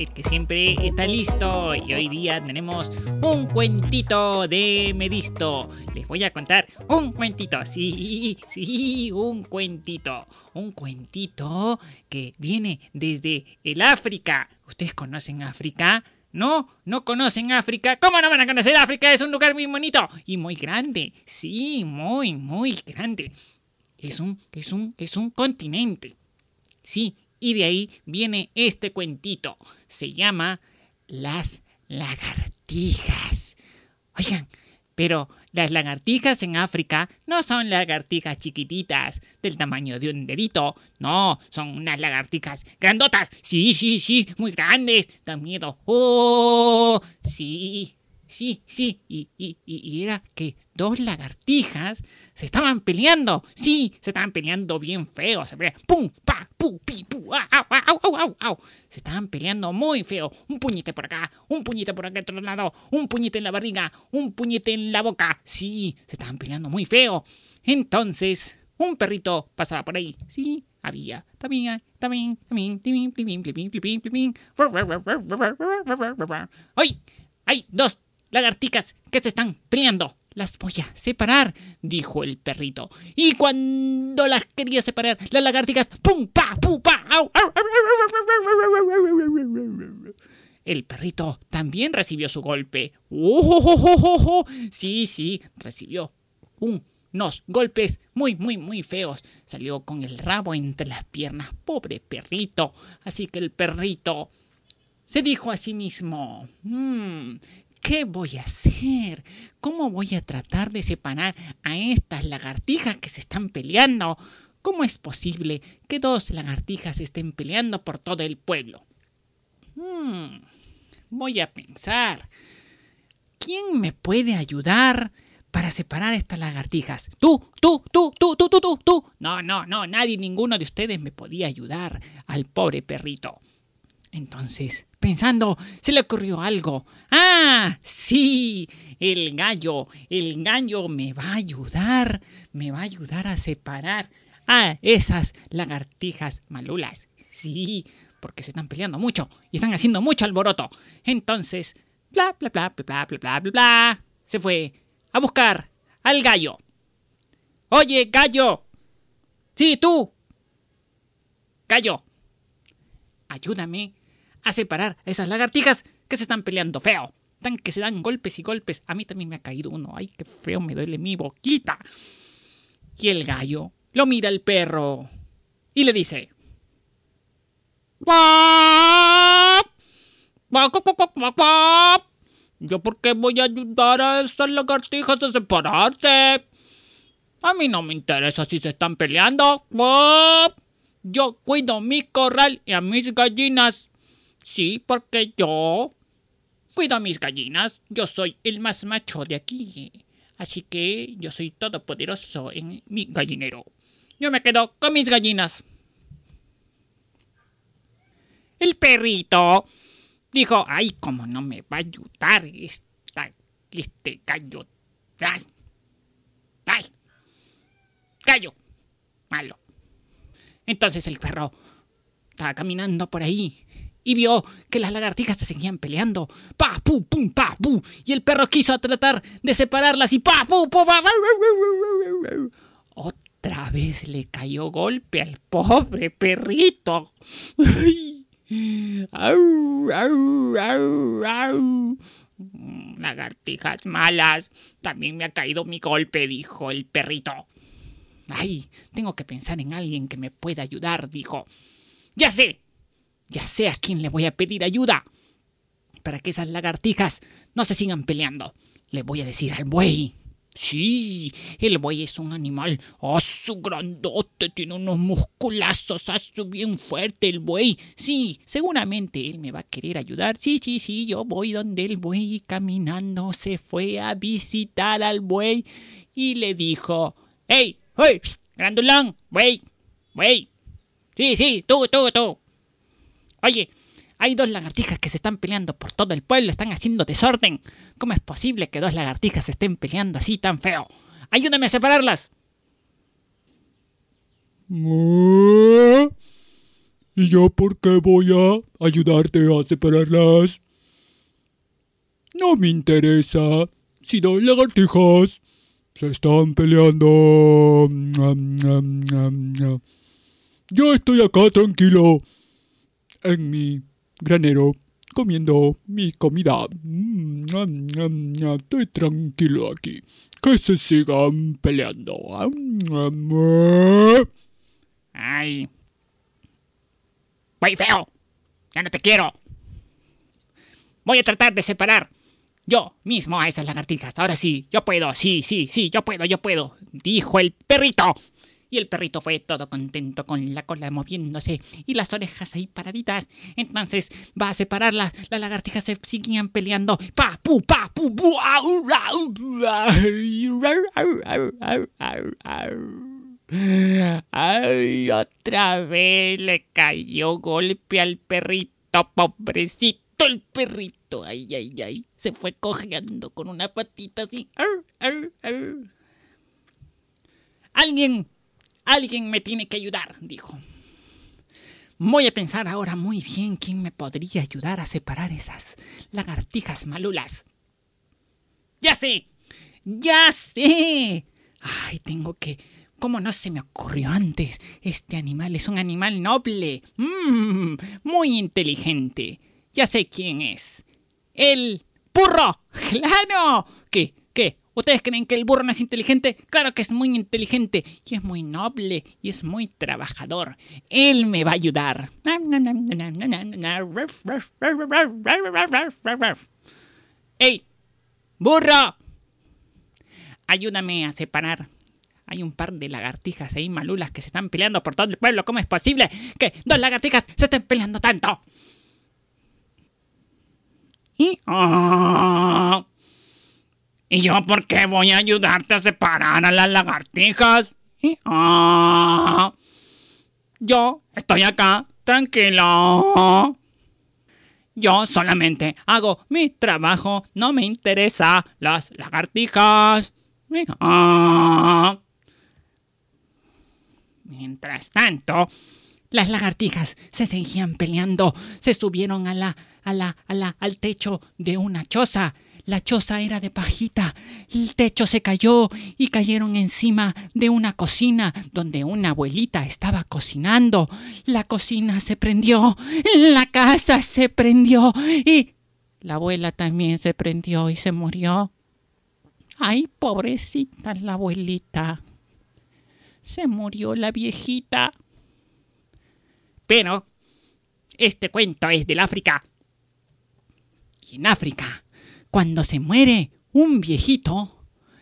el que siempre está listo. Y hoy día tenemos un cuentito de Medisto. Les voy a contar un cuentito, sí, sí, un cuentito. Un cuentito que viene desde el África. ¿Ustedes conocen África? ¿No? ¿No conocen África? ¿Cómo no van a conocer África? Es un lugar muy bonito y muy grande. Sí, muy, muy grande. Es un, es un, es un continente. Sí, y de ahí viene este cuentito. Se llama Las lagartijas. Oigan, pero las lagartijas en África no son lagartijas chiquititas del tamaño de un dedito. No, son unas lagartijas grandotas. Sí, sí, sí, muy grandes. Dan miedo. Oh, sí, sí, sí. Y, y, y era que dos lagartijas se estaban peleando. Sí, se estaban peleando bien feo. Se peleaban. ¡Pum! ¡Pa! ¡Pu! ¡Pi! ¡Pu! ¡Au! ¡Au! ¡Au! ¡Au! Se estaban peleando muy feo. Un puñete por acá, un puñete por acá otro lado, un puñete en la barriga, un puñete en la boca. Sí, se estaban peleando muy feo. Entonces, un perrito pasaba por ahí. Sí, había. También, también, también, también, también, también, también, también. ¡Ay! Hay dos lagartijas que se están peleando. Las voy a separar, dijo el perrito. Y cuando las quería separar, las lagartijas, ¡pum! ¡pa! ¡pum! ¡pa! ¡au! El perrito también recibió su golpe. ¡Oh, Sí, sí, recibió unos golpes muy, muy, muy feos. Salió con el rabo entre las piernas. Pobre perrito. Así que el perrito se dijo a sí mismo, mmm, ¿Qué voy a hacer? ¿Cómo voy a tratar de separar a estas lagartijas que se están peleando? ¿Cómo es posible que dos lagartijas estén peleando por todo el pueblo? Hmm, voy a pensar. ¿Quién me puede ayudar para separar estas lagartijas? Tú, tú, tú, tú, tú, tú, tú, tú. No, no, no, nadie, ninguno de ustedes me podía ayudar al pobre perrito. Entonces, pensando, se le ocurrió algo. ¡Ah! Sí, el gallo, el gallo me va a ayudar, me va a ayudar a separar a esas lagartijas malulas. Sí, porque se están peleando mucho y están haciendo mucho alboroto. Entonces, bla, bla, bla, bla, bla, bla, bla, bla, se fue a buscar al gallo. Oye, gallo. Sí, tú. Gallo. Ayúdame a separar a esas lagartijas que se están peleando feo. Tan que se dan golpes y golpes. A mí también me ha caído uno. Ay, qué feo me duele mi boquita. Y el gallo lo mira al perro y le dice: ¿Yo por qué voy a ayudar a esas lagartijas a separarse? A mí no me interesa si se están peleando. Yo cuido mi corral y a mis gallinas. Sí, porque yo cuido a mis gallinas. Yo soy el más macho de aquí. Así que yo soy todopoderoso en mi gallinero. Yo me quedo con mis gallinas. El perrito dijo, ay, cómo no me va a ayudar esta, este gallo. Ay, ay, gallo, malo. Entonces el perro estaba caminando por ahí y vio que las lagartijas se seguían peleando. ¡Pa, pu, pum, pa, pu! Y el perro quiso tratar de separarlas y ¡pa, pu, pu, pa! Otra vez le cayó golpe al pobre perrito. ¡Au, au, au, au! Lagartijas malas. También me ha caído mi golpe, dijo el perrito. Ay, tengo que pensar en alguien que me pueda ayudar, dijo. Ya sé, ya sé a quién le voy a pedir ayuda. Para que esas lagartijas no se sigan peleando. Le voy a decir al buey. Sí, el buey es un animal. ¡Ah, su grandote! Tiene unos musculazos. ¡Ah, su bien fuerte el buey! Sí, seguramente él me va a querer ayudar. Sí, sí, sí, yo voy donde el buey caminando se fue a visitar al buey y le dijo: ¡Hey! ¡Hey! ¡Grandulón! ¡Buey! ¡Buey! Sí, sí, tú, tú, tú. Oye, hay dos lagartijas que se están peleando por todo el pueblo, están haciendo desorden. ¿Cómo es posible que dos lagartijas se estén peleando así tan feo? Ayúdame a separarlas. ¿Y yo por qué voy a ayudarte a separarlas? No me interesa. Si dos lagartijas se están peleando. Yo estoy acá tranquilo en mi granero comiendo mi comida. Estoy tranquilo aquí. Que se sigan peleando. Ay. Voy feo. Ya no te quiero. Voy a tratar de separar yo mismo a esas lagartijas. Ahora sí, yo puedo. Sí, sí, sí, yo puedo, yo puedo. Dijo el perrito. Y el perrito fue todo contento con la cola moviéndose y las orejas ahí paraditas. Entonces va a separarlas. Las lagartijas se seguían peleando. Pa, pu, pa, pu, pu, Ay, otra vez le cayó golpe al perrito, pobrecito el perrito. Ay, ay, ay. Se fue cojeando con una patita así. Alguien Alguien me tiene que ayudar, dijo. Voy a pensar ahora muy bien quién me podría ayudar a separar esas lagartijas malulas. ¡Ya sé! ¡Ya sé! Ay, tengo que... ¿Cómo no se me ocurrió antes? Este animal es un animal noble. Mmm, muy inteligente. Ya sé quién es. El burro. ¡Claro! ¿Qué? ¿Ustedes creen que el burro no es inteligente? Claro que es muy inteligente y es muy noble y es muy trabajador. Él me va a ayudar. ¡Ey! ¡Burro! Ayúdame a separar. Hay un par de lagartijas ahí malulas que se están peleando por todo el pueblo. ¿Cómo es posible que dos lagartijas se estén peleando tanto? Y... Oh, ¿Y yo por qué voy a ayudarte a separar a las lagartijas? Ah, yo estoy acá, tranquilo. Yo solamente hago mi trabajo, no me interesa las lagartijas. Ah. Mientras tanto, las lagartijas se seguían peleando, se subieron a la, a la, a la, al techo de una choza la choza era de pajita, el techo se cayó y cayeron encima de una cocina donde una abuelita estaba cocinando. La cocina se prendió, la casa se prendió y la abuela también se prendió y se murió. Ay, pobrecita la abuelita. Se murió la viejita. Pero este cuento es del África. Y en África cuando se muere un viejito,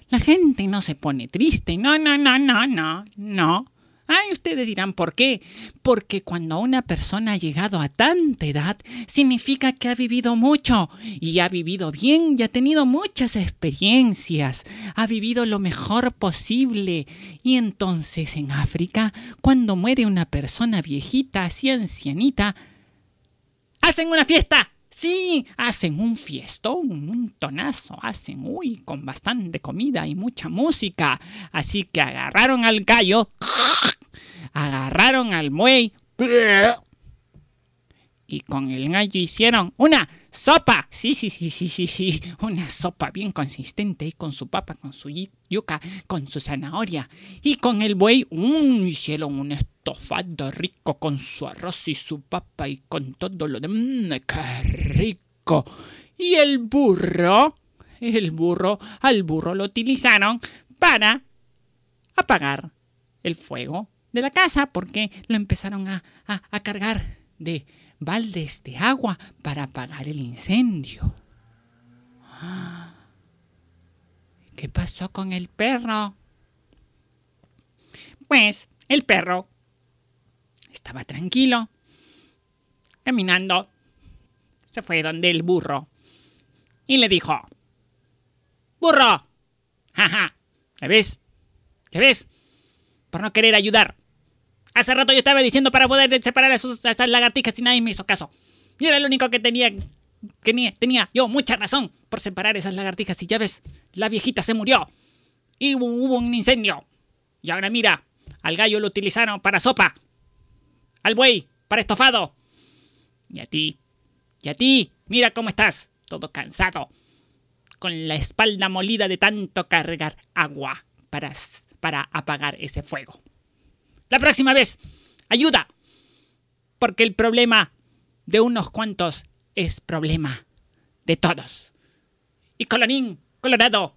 la gente no se pone triste. No, no, no, no, no, no. Ay, ustedes dirán por qué. Porque cuando una persona ha llegado a tanta edad, significa que ha vivido mucho y ha vivido bien y ha tenido muchas experiencias, ha vivido lo mejor posible. Y entonces en África, cuando muere una persona viejita, así ancianita, hacen una fiesta. Sí, hacen un fiestón, un tonazo, hacen, uy, con bastante comida y mucha música. Así que agarraron al gallo, agarraron al muey y con el gallo hicieron una sopa. Sí, sí, sí, sí, sí, sí, una sopa bien consistente y con su papa, con su yuca, con su zanahoria. Y con el buey, um, hicieron un estofado rico con su arroz y su papa y con todo lo demás. Mmm, ¡Qué rico! Y el burro, el burro, al burro lo utilizaron para apagar el fuego de la casa porque lo empezaron a, a cargar de baldes de agua para apagar el incendio. ¿Qué pasó con el perro? Pues el perro estaba tranquilo, caminando. Se fue donde el burro y le dijo, ¡Burro! ¡Jaja! ¿Qué ves? ¿Qué ves? Por no querer ayudar. Hace rato yo estaba diciendo para poder separar a, esas lagartijas y nadie me hizo caso. Yo era el único que tenía, tenía, tenía yo mucha razón por separar esas lagartijas y ya ves, la viejita se murió. Y hubo, hubo un incendio. Y ahora mira, al gallo lo utilizaron para sopa. Al buey para estofado. Y a ti, y a ti, mira cómo estás, todo cansado, con la espalda molida de tanto cargar agua para, para apagar ese fuego. La próxima vez, ayuda, porque el problema de unos cuantos es problema de todos. Y colorín, colorado,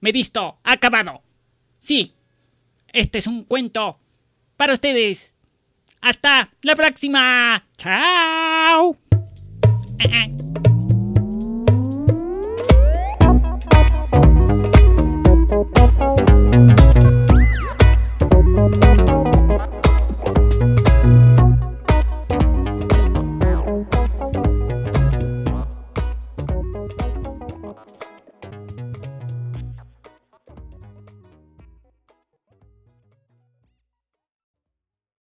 me disto, acabado. Sí, este es un cuento para ustedes. Hasta la próxima. Chao. Eh, eh.